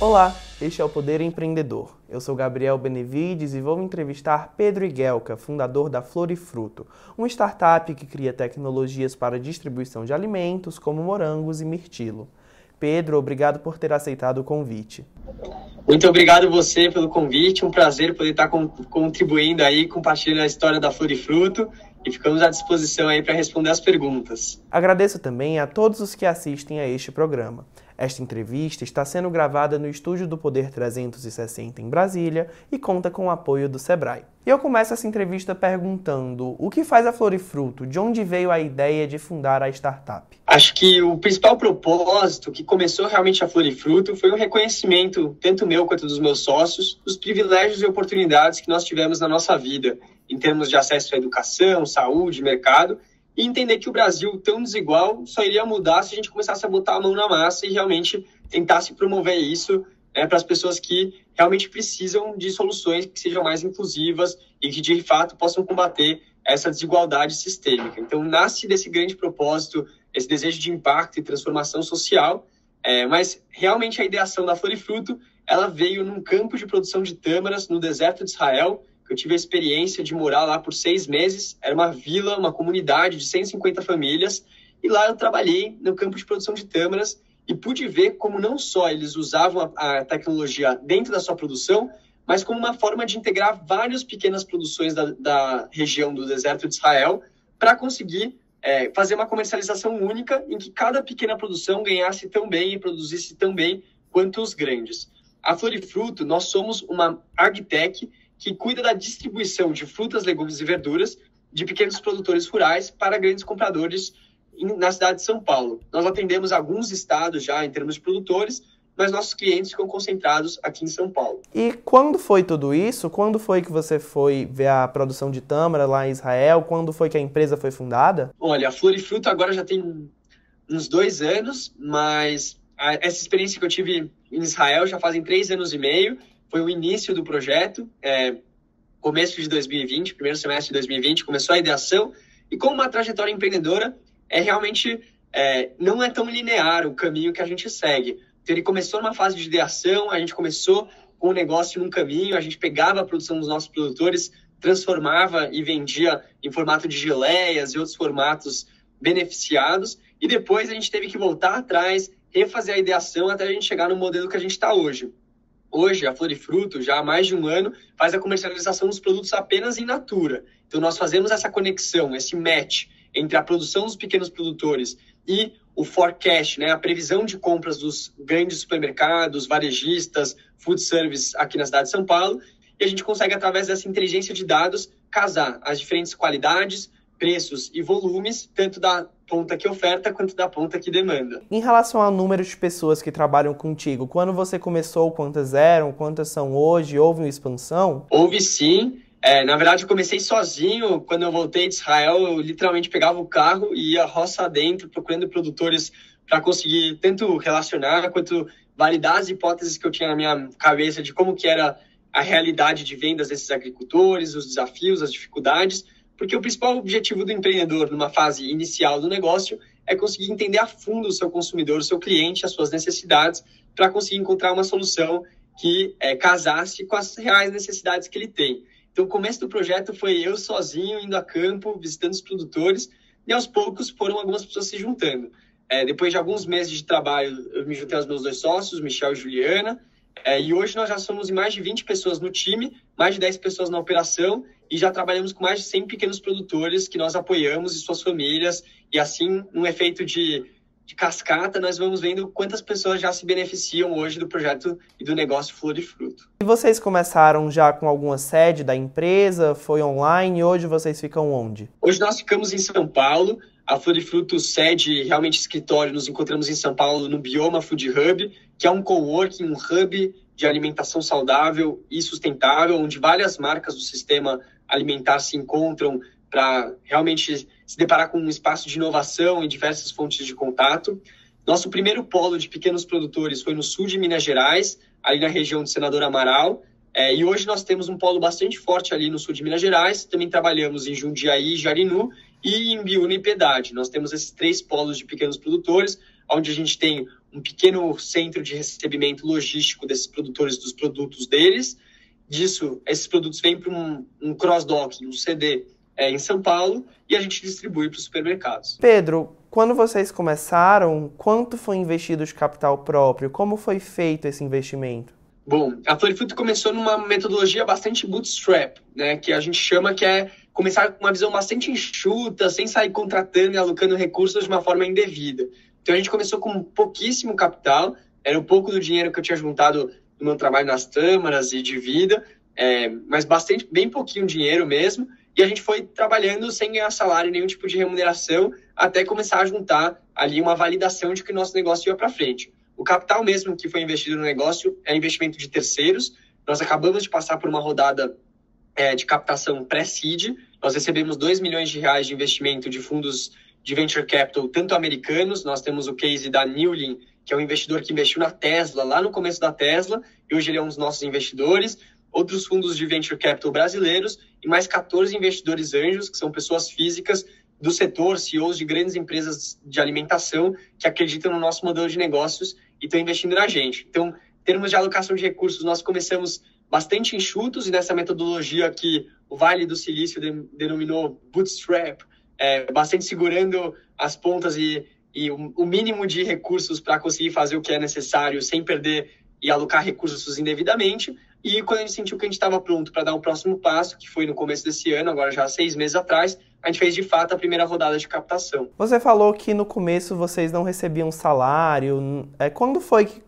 Olá, este é o Poder Empreendedor. Eu sou Gabriel Benevides e vou entrevistar Pedro Iguelca, fundador da Florifruto, uma startup que cria tecnologias para distribuição de alimentos como morangos e mirtilo. Pedro, obrigado por ter aceitado o convite. Muito obrigado você pelo convite, um prazer poder estar contribuindo aí, compartilhando a história da Florifruto e ficamos à disposição aí para responder as perguntas. Agradeço também a todos os que assistem a este programa. Esta entrevista está sendo gravada no estúdio do Poder 360 em Brasília e conta com o apoio do Sebrae. E eu começo essa entrevista perguntando o que faz a Florifruto, de onde veio a ideia de fundar a startup? Acho que o principal propósito que começou realmente a Florifruto foi um reconhecimento, tanto meu quanto dos meus sócios, dos privilégios e oportunidades que nós tivemos na nossa vida, em termos de acesso à educação, saúde, mercado, e entender que o Brasil, tão desigual, só iria mudar se a gente começasse a botar a mão na massa e realmente tentasse promover isso né, para as pessoas que realmente precisam de soluções que sejam mais inclusivas e que, de fato, possam combater essa desigualdade sistêmica. Então, nasce desse grande propósito, esse desejo de impacto e transformação social, é, mas realmente a ideação da Florifruto, ela veio num campo de produção de tâmaras no deserto de Israel, eu tive a experiência de morar lá por seis meses. Era uma vila, uma comunidade de 150 famílias. E lá eu trabalhei no campo de produção de tâmaras e pude ver como não só eles usavam a, a tecnologia dentro da sua produção, mas como uma forma de integrar várias pequenas produções da, da região do deserto de Israel para conseguir é, fazer uma comercialização única em que cada pequena produção ganhasse tão bem e produzisse tão bem quanto os grandes. A Florifruto, nós somos uma agtech que cuida da distribuição de frutas, legumes e verduras de pequenos produtores rurais para grandes compradores na cidade de São Paulo. Nós atendemos alguns estados já em termos de produtores, mas nossos clientes ficam concentrados aqui em São Paulo. E quando foi tudo isso? Quando foi que você foi ver a produção de tâmara lá em Israel? Quando foi que a empresa foi fundada? Olha, a Florifruto agora já tem uns dois anos, mas essa experiência que eu tive em Israel já fazem três anos e meio foi o início do projeto, é, começo de 2020, primeiro semestre de 2020, começou a ideação, e como uma trajetória empreendedora, é realmente é, não é tão linear o caminho que a gente segue. Então, ele começou numa fase de ideação, a gente começou com o negócio num caminho, a gente pegava a produção dos nossos produtores, transformava e vendia em formato de geleias e outros formatos beneficiados, e depois a gente teve que voltar atrás, refazer a ideação até a gente chegar no modelo que a gente está hoje. Hoje, a Florifruto, já há mais de um ano, faz a comercialização dos produtos apenas em natura. Então, nós fazemos essa conexão, esse match entre a produção dos pequenos produtores e o forecast, né, a previsão de compras dos grandes supermercados, varejistas, food service aqui na cidade de São Paulo. E a gente consegue, através dessa inteligência de dados, casar as diferentes qualidades, preços e volumes, tanto da ponta que oferta quanto da ponta que demanda. Em relação ao número de pessoas que trabalham contigo, quando você começou, quantas eram, quantas são hoje? Houve uma expansão? Houve sim. É, na verdade, eu comecei sozinho. Quando eu voltei de Israel, eu literalmente pegava o carro e ia roça dentro, procurando produtores para conseguir tanto relacionar quanto validar as hipóteses que eu tinha na minha cabeça de como que era a realidade de vendas desses agricultores, os desafios, as dificuldades porque o principal objetivo do empreendedor numa fase inicial do negócio é conseguir entender a fundo o seu consumidor, o seu cliente, as suas necessidades, para conseguir encontrar uma solução que é, casasse com as reais necessidades que ele tem. Então, o começo do projeto foi eu sozinho indo a campo, visitando os produtores, e aos poucos foram algumas pessoas se juntando. É, depois de alguns meses de trabalho, eu me juntei aos meus dois sócios, Michel e Juliana, é, e hoje nós já somos mais de 20 pessoas no time, mais de 10 pessoas na operação, e já trabalhamos com mais de 100 pequenos produtores que nós apoiamos e suas famílias, e assim, num efeito de, de cascata, nós vamos vendo quantas pessoas já se beneficiam hoje do projeto e do negócio Flor e Fruto. E vocês começaram já com alguma sede da empresa? Foi online? Hoje vocês ficam onde? Hoje nós ficamos em São Paulo. A Flor e Fruto sede, realmente escritório, nos encontramos em São Paulo no Bioma Food Hub, que é um coworking, um hub de alimentação saudável e sustentável, onde várias marcas do sistema alimentar se encontram para realmente se deparar com um espaço de inovação e diversas fontes de contato. Nosso primeiro polo de pequenos produtores foi no sul de Minas Gerais, ali na região de Senador Amaral, é, e hoje nós temos um polo bastante forte ali no sul de Minas Gerais. Também trabalhamos em Jundiaí, Jarinu e em Biúna e Piedade. Nós temos esses três polos de pequenos produtores, onde a gente tem um pequeno centro de recebimento logístico desses produtores dos produtos deles. Disso, esses produtos vêm para um, um cross-docking, um CD, é, em São Paulo, e a gente distribui para os supermercados. Pedro, quando vocês começaram, quanto foi investido de capital próprio? Como foi feito esse investimento? Bom, a Florifruto começou numa metodologia bastante bootstrap, né, que a gente chama que é começar com uma visão bastante enxuta, sem sair contratando e alocando recursos de uma forma indevida. Então a gente começou com pouquíssimo capital, era um pouco do dinheiro que eu tinha juntado no meu trabalho nas tâmaras e de vida, é, mas bastante, bem pouquinho dinheiro mesmo, e a gente foi trabalhando sem ganhar salário, nenhum tipo de remuneração, até começar a juntar ali uma validação de que o nosso negócio ia para frente. O capital mesmo que foi investido no negócio é investimento de terceiros. Nós acabamos de passar por uma rodada é, de captação pré-seed. Nós recebemos 2 milhões de reais de investimento de fundos de venture capital, tanto americanos, nós temos o case da Newlin, que é um investidor que investiu na Tesla, lá no começo da Tesla, e hoje ele é um dos nossos investidores outros fundos de venture capital brasileiros e mais 14 investidores anjos, que são pessoas físicas do setor, CEOs de grandes empresas de alimentação que acreditam no nosso modelo de negócios e estão investindo na gente. Então, em termos de alocação de recursos, nós começamos bastante enxutos e nessa metodologia que o Vale do Silício denominou bootstrap, é, bastante segurando as pontas e, e o mínimo de recursos para conseguir fazer o que é necessário sem perder e alocar recursos indevidamente. E quando a gente sentiu que a gente estava pronto para dar o próximo passo, que foi no começo desse ano, agora já seis meses atrás, a gente fez de fato a primeira rodada de captação. Você falou que no começo vocês não recebiam salário. É, quando foi que,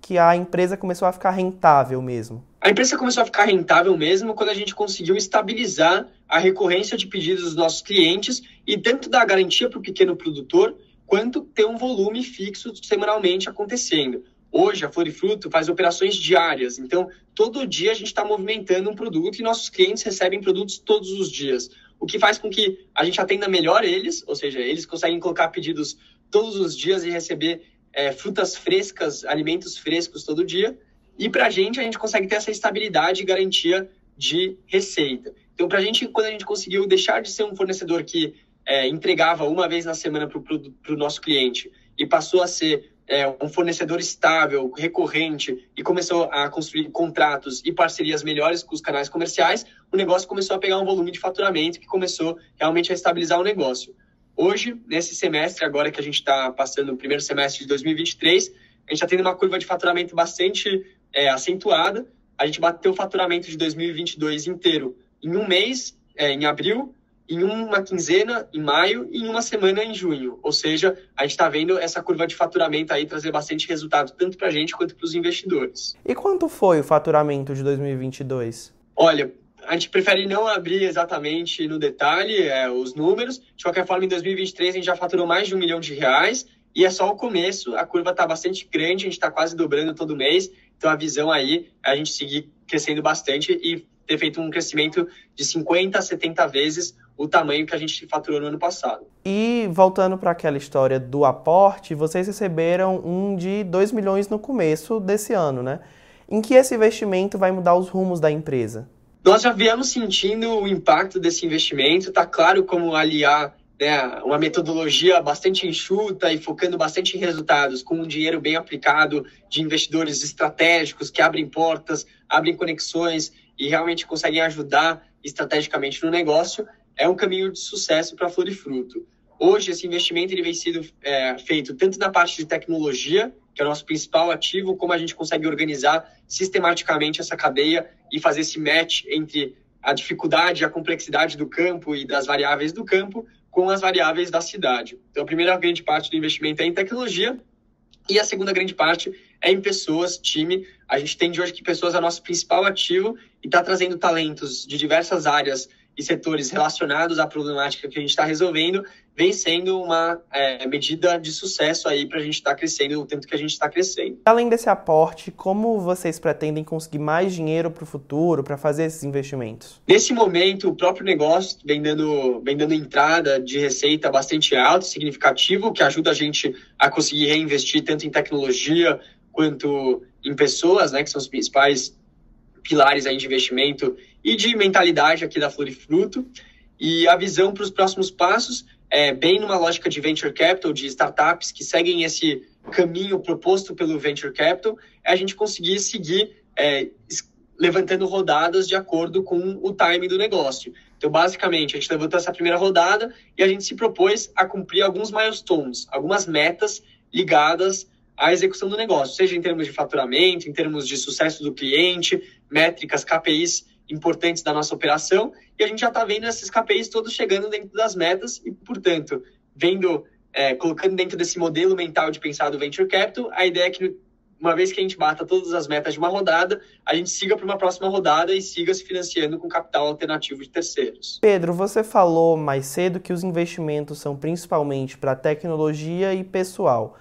que a empresa começou a ficar rentável mesmo? A empresa começou a ficar rentável mesmo quando a gente conseguiu estabilizar a recorrência de pedidos dos nossos clientes e tanto dar garantia para o pequeno produtor, quanto ter um volume fixo semanalmente acontecendo. Hoje, a Florifruto faz operações diárias, então todo dia a gente está movimentando um produto e nossos clientes recebem produtos todos os dias, o que faz com que a gente atenda melhor eles, ou seja, eles conseguem colocar pedidos todos os dias e receber é, frutas frescas, alimentos frescos todo dia, e para a gente, a gente consegue ter essa estabilidade e garantia de receita. Então, para a gente, quando a gente conseguiu deixar de ser um fornecedor que é, entregava uma vez na semana para o nosso cliente e passou a ser é, um fornecedor estável, recorrente e começou a construir contratos e parcerias melhores com os canais comerciais, o negócio começou a pegar um volume de faturamento que começou realmente a estabilizar o negócio. Hoje, nesse semestre, agora que a gente está passando o primeiro semestre de 2023, a gente está tendo uma curva de faturamento bastante é, acentuada. A gente bateu o faturamento de 2022 inteiro em um mês, é, em abril, em uma quinzena em maio e em uma semana em junho. Ou seja, a gente está vendo essa curva de faturamento aí trazer bastante resultado, tanto para a gente quanto para os investidores. E quanto foi o faturamento de 2022? Olha, a gente prefere não abrir exatamente no detalhe é, os números. De qualquer forma, em 2023 a gente já faturou mais de um milhão de reais e é só o começo. A curva está bastante grande, a gente está quase dobrando todo mês. Então a visão aí é a gente seguir crescendo bastante e ter feito um crescimento de 50 a 70 vezes o tamanho que a gente faturou no ano passado. E voltando para aquela história do aporte, vocês receberam um de 2 milhões no começo desse ano, né? Em que esse investimento vai mudar os rumos da empresa? Nós já viemos sentindo o impacto desse investimento, tá claro como aliar né, uma metodologia bastante enxuta e focando bastante em resultados, com um dinheiro bem aplicado de investidores estratégicos que abrem portas, abrem conexões e realmente conseguem ajudar estrategicamente no negócio, é um caminho de sucesso para Florifruto. Hoje, esse investimento ele vem sendo é, feito tanto na parte de tecnologia, que é o nosso principal ativo, como a gente consegue organizar sistematicamente essa cadeia e fazer esse match entre a dificuldade, a complexidade do campo e das variáveis do campo com as variáveis da cidade. Então, a primeira grande parte do investimento é em tecnologia e a segunda grande parte é em pessoas, time. A gente tem de hoje que pessoas é o nosso principal ativo e está trazendo talentos de diversas áreas e setores relacionados à problemática que a gente está resolvendo, vem sendo uma é, medida de sucesso aí para a gente estar tá crescendo o tanto que a gente está crescendo. Além desse aporte, como vocês pretendem conseguir mais dinheiro para o futuro, para fazer esses investimentos? Nesse momento, o próprio negócio vem dando, vem dando entrada de receita bastante alta, significativo, que ajuda a gente a conseguir reinvestir tanto em tecnologia quanto em pessoas, né, que são os principais pilares aí de investimento e de mentalidade aqui da Florifruto. E a visão para os próximos passos é bem numa lógica de venture capital, de startups que seguem esse caminho proposto pelo Venture Capital é a gente conseguir seguir é, levantando rodadas de acordo com o time do negócio. Então, basicamente, a gente levantou essa primeira rodada e a gente se propôs a cumprir alguns milestones, algumas metas ligadas à execução do negócio, seja em termos de faturamento, em termos de sucesso do cliente, métricas, KPIs importantes da nossa operação, e a gente já está vendo esses KPIs todos chegando dentro das metas e, portanto, vendo, é, colocando dentro desse modelo mental de pensar do Venture Capital, a ideia é que uma vez que a gente bata todas as metas de uma rodada, a gente siga para uma próxima rodada e siga se financiando com capital alternativo de terceiros. Pedro, você falou mais cedo que os investimentos são principalmente para tecnologia e pessoal.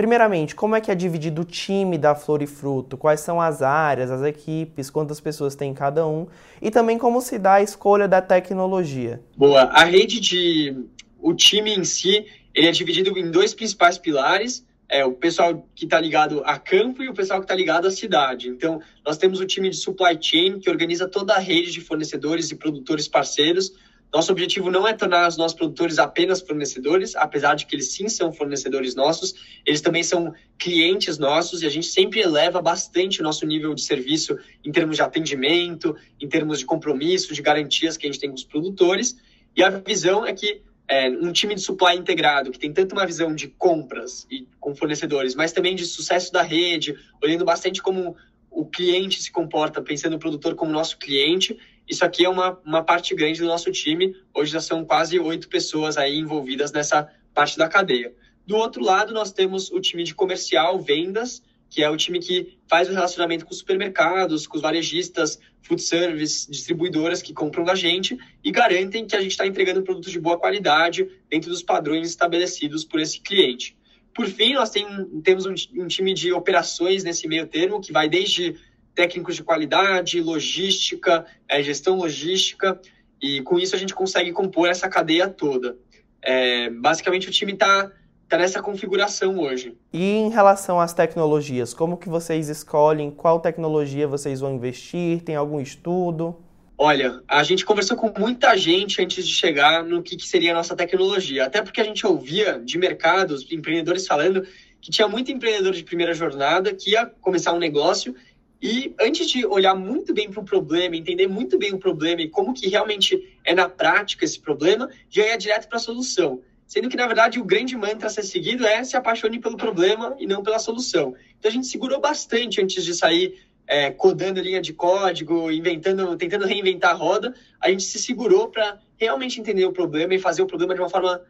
Primeiramente, como é que é dividido o time da Flor e Fruto? Quais são as áreas, as equipes, quantas pessoas tem cada um? E também como se dá a escolha da tecnologia? Boa, a rede de... o time em si, ele é dividido em dois principais pilares, é o pessoal que está ligado a campo e o pessoal que está ligado à cidade. Então, nós temos o time de supply chain, que organiza toda a rede de fornecedores e produtores parceiros, nosso objetivo não é tornar os nossos produtores apenas fornecedores, apesar de que eles sim são fornecedores nossos, eles também são clientes nossos e a gente sempre eleva bastante o nosso nível de serviço em termos de atendimento, em termos de compromisso, de garantias que a gente tem com os produtores. E a visão é que é, um time de supply integrado, que tem tanto uma visão de compras e com fornecedores, mas também de sucesso da rede, olhando bastante como o cliente se comporta, pensando no produtor como nosso cliente, isso aqui é uma, uma parte grande do nosso time. Hoje já são quase oito pessoas aí envolvidas nessa parte da cadeia. Do outro lado, nós temos o time de comercial, vendas, que é o time que faz o relacionamento com os supermercados, com os varejistas, food service, distribuidoras que compram da gente e garantem que a gente está entregando produtos de boa qualidade dentro dos padrões estabelecidos por esse cliente. Por fim, nós tem, temos um, um time de operações nesse meio termo, que vai desde técnicos de qualidade, logística, é, gestão logística, e com isso a gente consegue compor essa cadeia toda. É, basicamente o time está tá nessa configuração hoje. E em relação às tecnologias, como que vocês escolhem qual tecnologia vocês vão investir? Tem algum estudo? Olha, a gente conversou com muita gente antes de chegar no que, que seria a nossa tecnologia, até porque a gente ouvia de mercados, empreendedores falando que tinha muito empreendedor de primeira jornada que ia começar um negócio e antes de olhar muito bem para o problema, entender muito bem o problema e como que realmente é na prática esse problema, já ia direto para a solução. Sendo que, na verdade, o grande mantra a ser seguido é se apaixone pelo problema e não pela solução. Então, a gente segurou bastante antes de sair é, codando linha de código, inventando, tentando reinventar a roda. A gente se segurou para realmente entender o problema e fazer o problema de uma forma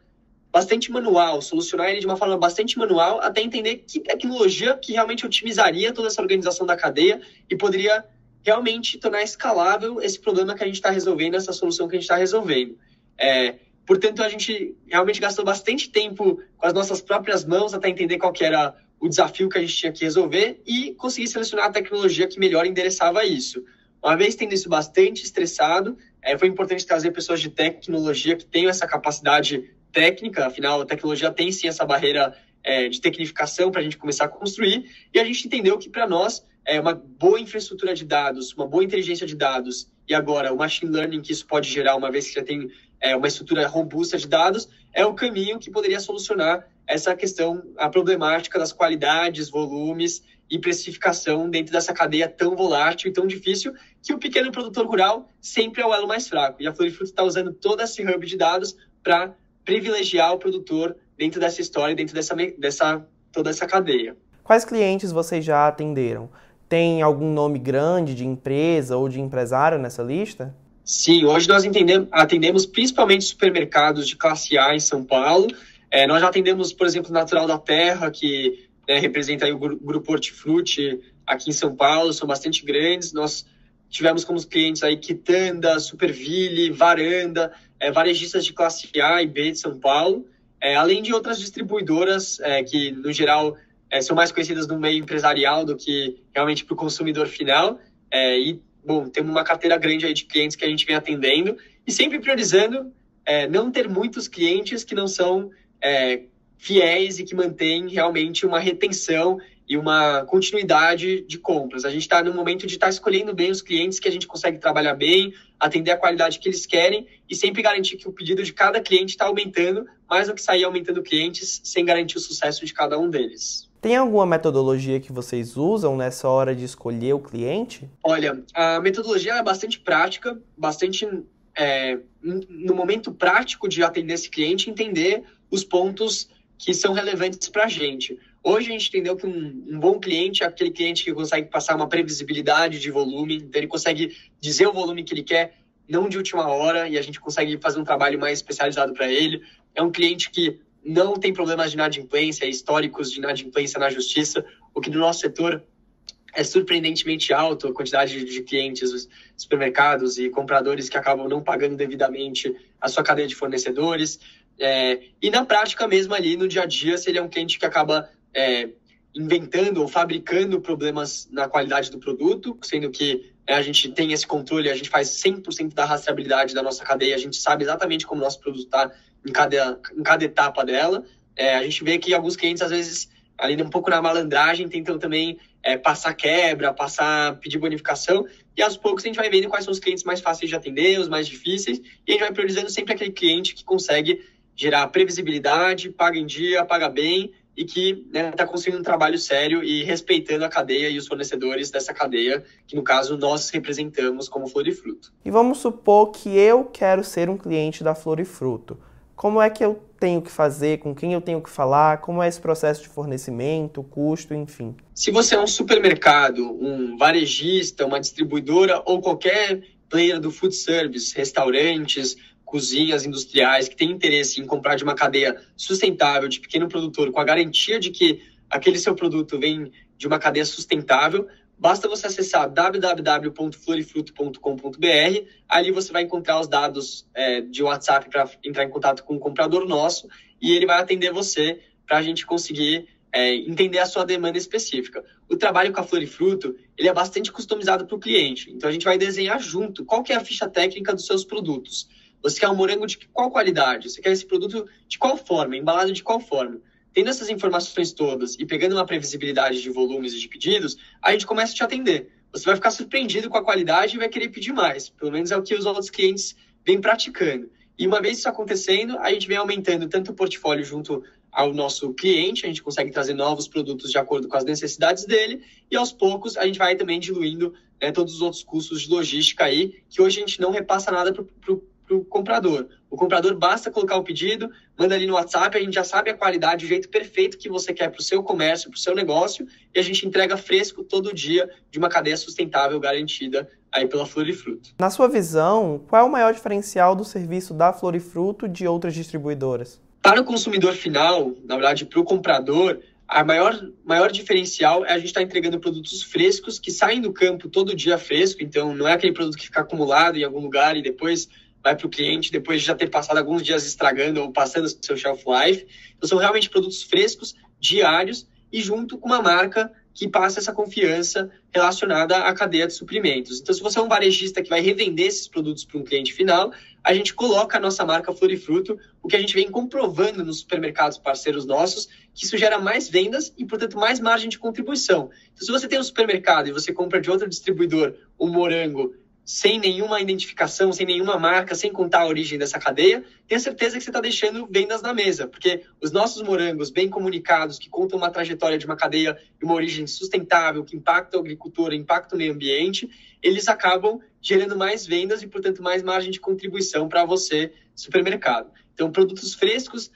bastante manual, solucionar ele de uma forma bastante manual, até entender que tecnologia que realmente otimizaria toda essa organização da cadeia e poderia realmente tornar escalável esse problema que a gente está resolvendo, essa solução que a gente está resolvendo. É, portanto, a gente realmente gastou bastante tempo com as nossas próprias mãos até entender qual era o desafio que a gente tinha que resolver e conseguir selecionar a tecnologia que melhor endereçava isso. Uma vez tendo isso bastante estressado, é, foi importante trazer pessoas de tecnologia que tenham essa capacidade técnica, afinal, a tecnologia tem sim essa barreira é, de tecnificação para a gente começar a construir, e a gente entendeu que para nós é uma boa infraestrutura de dados, uma boa inteligência de dados, e agora o machine learning que isso pode gerar, uma vez que já tem é, uma estrutura robusta de dados, é o caminho que poderia solucionar essa questão, a problemática das qualidades, volumes e precificação dentro dessa cadeia tão volátil e tão difícil, que o pequeno produtor rural sempre é o elo mais fraco. E a Florifruto está usando todo esse hub de dados para privilegiar o produtor dentro dessa história, dentro dessa, dessa toda essa cadeia. Quais clientes vocês já atenderam? Tem algum nome grande de empresa ou de empresário nessa lista? Sim, hoje nós atendemos, principalmente supermercados de classe A em São Paulo. É, nós já atendemos, por exemplo, Natural da Terra, que né, representa o Grupo Hortifruti aqui em São Paulo, são bastante grandes. Nós tivemos como clientes aí Quitanda, Superville, Varanda, é, varejistas de classe A e B de São Paulo, é, além de outras distribuidoras é, que, no geral, é, são mais conhecidas no meio empresarial do que realmente para o consumidor final. É, e, bom, temos uma carteira grande aí de clientes que a gente vem atendendo e sempre priorizando é, não ter muitos clientes que não são fiéis e que mantêm realmente uma retenção e uma continuidade de compras. A gente está no momento de estar tá escolhendo bem os clientes que a gente consegue trabalhar bem, atender a qualidade que eles querem e sempre garantir que o pedido de cada cliente está aumentando, mais do que sair aumentando clientes sem garantir o sucesso de cada um deles. Tem alguma metodologia que vocês usam nessa hora de escolher o cliente? Olha, a metodologia é bastante prática, bastante é, no momento prático de atender esse cliente, entender os pontos que são relevantes para a gente. Hoje a gente entendeu que um, um, bom cliente é aquele cliente que consegue passar uma previsibilidade de volume, então ele consegue dizer o volume que ele quer, não de última hora, e a gente consegue fazer um trabalho mais especializado para ele. É um cliente que não tem problemas de inadimplência, históricos de inadimplência na justiça, o que no nosso setor é surpreendentemente alto a quantidade de clientes, supermercados e compradores que acabam não pagando devidamente a sua cadeia de fornecedores. É, e na prática mesmo ali, no dia a dia, se ele é um cliente que acaba é, inventando ou fabricando problemas na qualidade do produto, sendo que é, a gente tem esse controle, a gente faz 100% da rastreabilidade da nossa cadeia, a gente sabe exatamente como o nosso produto está em cada, em cada etapa dela. É, a gente vê que alguns clientes, às vezes, ali um pouco na malandragem, tentam também é, passar quebra, passar, pedir bonificação, e aos poucos a gente vai vendo quais são os clientes mais fáceis de atender, os mais difíceis, e a gente vai priorizando sempre aquele cliente que consegue gerar previsibilidade, paga em dia, paga bem, e que está né, tá conseguindo um trabalho sério e respeitando a cadeia e os fornecedores dessa cadeia, que no caso nós representamos como Flor e Fruto. E vamos supor que eu quero ser um cliente da Flor e Fruto. Como é que eu tenho que fazer, com quem eu tenho que falar, como é esse processo de fornecimento, custo, enfim. Se você é um supermercado, um varejista, uma distribuidora ou qualquer player do food service, restaurantes, cozinhas industriais que tem interesse em comprar de uma cadeia sustentável de pequeno produtor com a garantia de que aquele seu produto vem de uma cadeia sustentável, Basta você acessar www.florifruto.com.br. Ali você vai encontrar os dados é, de WhatsApp para entrar em contato com o comprador nosso e ele vai atender você para a gente conseguir é, entender a sua demanda específica. O trabalho com a Florifruto ele é bastante customizado para o cliente. Então a gente vai desenhar junto qual que é a ficha técnica dos seus produtos. Você quer um morango de qual qualidade? Você quer esse produto de qual forma? Embalado de qual forma? Tendo essas informações todas e pegando uma previsibilidade de volumes e de pedidos, a gente começa a te atender. Você vai ficar surpreendido com a qualidade e vai querer pedir mais. Pelo menos é o que os outros clientes vêm praticando. E uma vez isso acontecendo, a gente vem aumentando tanto o portfólio junto ao nosso cliente, a gente consegue trazer novos produtos de acordo com as necessidades dele, e aos poucos a gente vai também diluindo né, todos os outros custos de logística aí, que hoje a gente não repassa nada para o para o comprador. O comprador basta colocar o pedido, manda ali no WhatsApp, a gente já sabe a qualidade, o jeito perfeito que você quer para o seu comércio, para o seu negócio, e a gente entrega fresco todo dia de uma cadeia sustentável garantida aí pela Florifruto. Na sua visão, qual é o maior diferencial do serviço da Florifruto de outras distribuidoras? Para o consumidor final, na verdade, para o comprador, a maior, maior diferencial é a gente estar tá entregando produtos frescos que saem do campo todo dia fresco, então não é aquele produto que fica acumulado em algum lugar e depois vai para o cliente depois de já ter passado alguns dias estragando ou passando seu shelf life. Então, são realmente produtos frescos, diários e junto com uma marca que passa essa confiança relacionada à cadeia de suprimentos. Então, se você é um varejista que vai revender esses produtos para um cliente final, a gente coloca a nossa marca Florifruto, o que a gente vem comprovando nos supermercados parceiros nossos, que isso gera mais vendas e, portanto, mais margem de contribuição. Então, se você tem um supermercado e você compra de outro distribuidor um morango sem nenhuma identificação, sem nenhuma marca, sem contar a origem dessa cadeia, tenha certeza que você está deixando vendas na mesa, porque os nossos morangos bem comunicados, que contam uma trajetória de uma cadeia e uma origem sustentável, que impacta o agricultor, impacta o meio ambiente, eles acabam gerando mais vendas e, portanto, mais margem de contribuição para você, supermercado. Então, produtos frescos,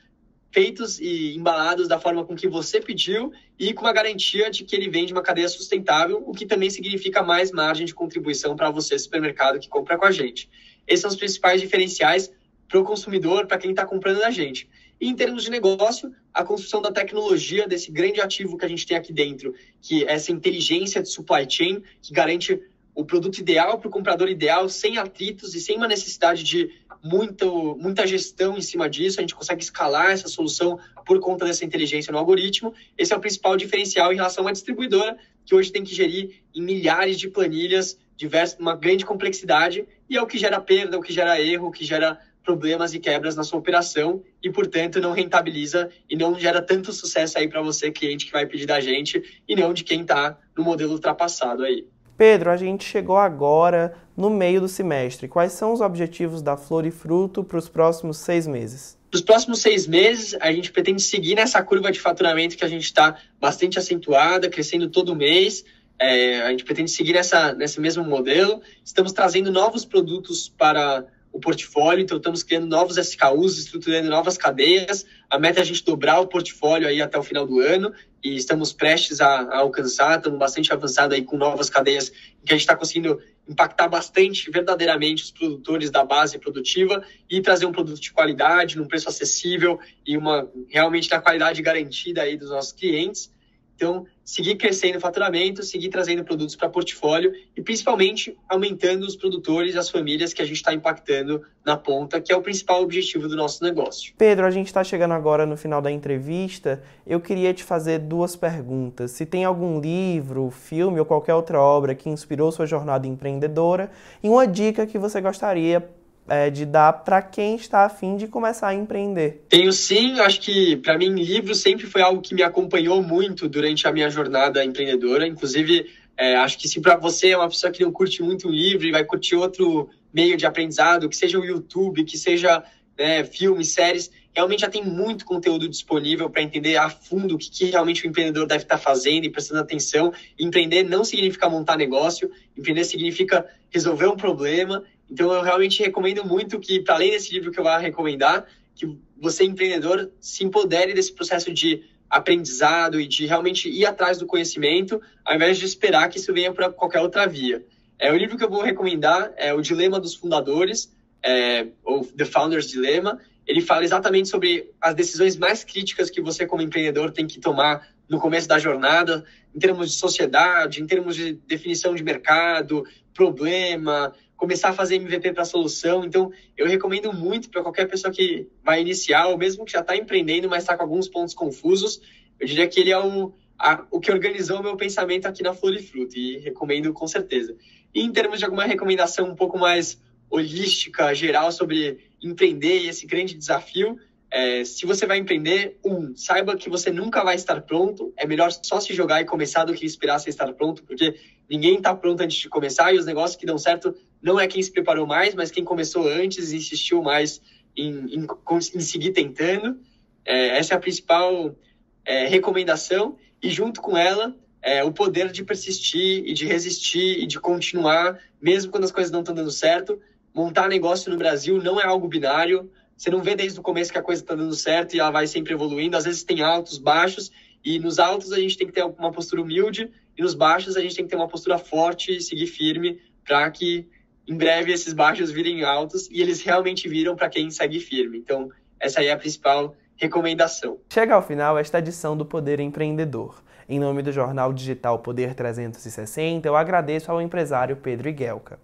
feitos e embalados da forma com que você pediu e com a garantia de que ele vem de uma cadeia sustentável, o que também significa mais margem de contribuição para você, supermercado, que compra com a gente. Esses são os principais diferenciais para o consumidor, para quem está comprando da gente. E em termos de negócio, a construção da tecnologia, desse grande ativo que a gente tem aqui dentro, que é essa inteligência de supply chain, que garante o produto ideal para o comprador ideal, sem atritos e sem uma necessidade de muito, muita gestão em cima disso. A gente consegue escalar essa solução por conta dessa inteligência no algoritmo. Esse é o principal diferencial em relação uma distribuidora, que hoje tem que gerir em milhares de planilhas, diversas, uma grande complexidade, e é o que gera perda, o que gera erro, o que gera problemas e quebras na sua operação e, portanto, não rentabiliza e não gera tanto sucesso aí para você, cliente que vai pedir da gente, e não de quem está no modelo ultrapassado aí. Pedro, a gente chegou agora no meio do semestre. Quais são os objetivos da Flor e Fruto para os próximos seis meses? Nos próximos seis meses, a gente pretende seguir nessa curva de faturamento que a gente está bastante acentuada, crescendo todo mês. É, a gente pretende seguir nessa, nesse mesmo modelo. Estamos trazendo novos produtos para o portfólio, então estamos criando novos SKUs, estruturando novas cadeias. A meta é a gente dobrar o portfólio aí até o final do ano e estamos prestes a, a alcançar, estamos bastante avançados aí com novas cadeias que a gente está conseguindo impactar bastante, verdadeiramente, os produtores da base produtiva e trazer um produto de qualidade, num preço acessível e uma realmente na qualidade garantida aí dos nossos clientes. Então, seguir crescendo o faturamento, seguir trazendo produtos para portfólio e principalmente aumentando os produtores as famílias que a gente está impactando na ponta, que é o principal objetivo do nosso negócio. Pedro, a gente está chegando agora no final da entrevista. Eu queria te fazer duas perguntas. Se tem algum livro, filme ou qualquer outra obra que inspirou sua jornada empreendedora e uma dica que você gostaria é, de dar para quem está afim de começar a empreender? Tenho sim, acho que para mim livro sempre foi algo que me acompanhou muito durante a minha jornada empreendedora. Inclusive, é, acho que se para você é uma pessoa que não curte muito um livro e vai curtir outro meio de aprendizado, que seja o YouTube, que seja né, filmes, séries, realmente já tem muito conteúdo disponível para entender a fundo o que, que, realmente o empreendedor deve estar tá fazendo e prestando atenção. Empreender não significa montar negócio, empreender significa resolver um problema então, eu realmente recomendo muito que, para além desse livro que eu vou recomendar, que você, empreendedor, se empodere desse processo de aprendizado e de realmente ir atrás do conhecimento, ao invés de esperar que isso venha para qualquer outra via. É, o livro que eu vou recomendar é O Dilema dos Fundadores, é, ou The Founder's Dilemma. Ele fala exatamente sobre as decisões mais críticas que você, como empreendedor, tem que tomar no começo da jornada, em termos de sociedade, em termos de definição de mercado, problema, começar a fazer MVP para solução. Então, eu recomendo muito para qualquer pessoa que vai iniciar, ou mesmo que já está empreendendo, mas está com alguns pontos confusos. Eu diria que ele é o, a, o que organizou o meu pensamento aqui na Florifruto, e recomendo com certeza. E em termos de alguma recomendação um pouco mais holística, geral, sobre empreender e esse grande desafio, é, se você vai empreender, um, saiba que você nunca vai estar pronto. É melhor só se jogar e começar do que esperar você estar pronto, porque ninguém está pronto antes de começar e os negócios que dão certo não é quem se preparou mais, mas quem começou antes e insistiu mais em, em, em seguir tentando. É, essa é a principal é, recomendação e junto com ela é, o poder de persistir e de resistir e de continuar, mesmo quando as coisas não estão dando certo. Montar negócio no Brasil não é algo binário você não vê desde o começo que a coisa está dando certo e ela vai sempre evoluindo. Às vezes tem altos, baixos, e nos altos a gente tem que ter uma postura humilde, e nos baixos a gente tem que ter uma postura forte e seguir firme para que em breve esses baixos virem altos e eles realmente viram para quem segue firme. Então, essa aí é a principal recomendação. Chega ao final esta edição do Poder Empreendedor. Em nome do jornal digital Poder 360, eu agradeço ao empresário Pedro Iguelca.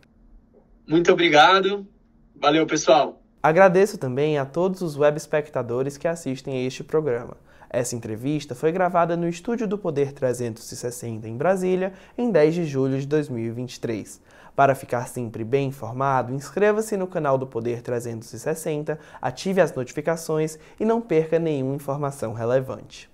Muito obrigado. Valeu, pessoal. Agradeço também a todos os web espectadores que assistem a este programa. Essa entrevista foi gravada no Estúdio do Poder 360 em Brasília, em 10 de julho de 2023. Para ficar sempre bem informado, inscreva-se no canal do Poder 360, ative as notificações e não perca nenhuma informação relevante.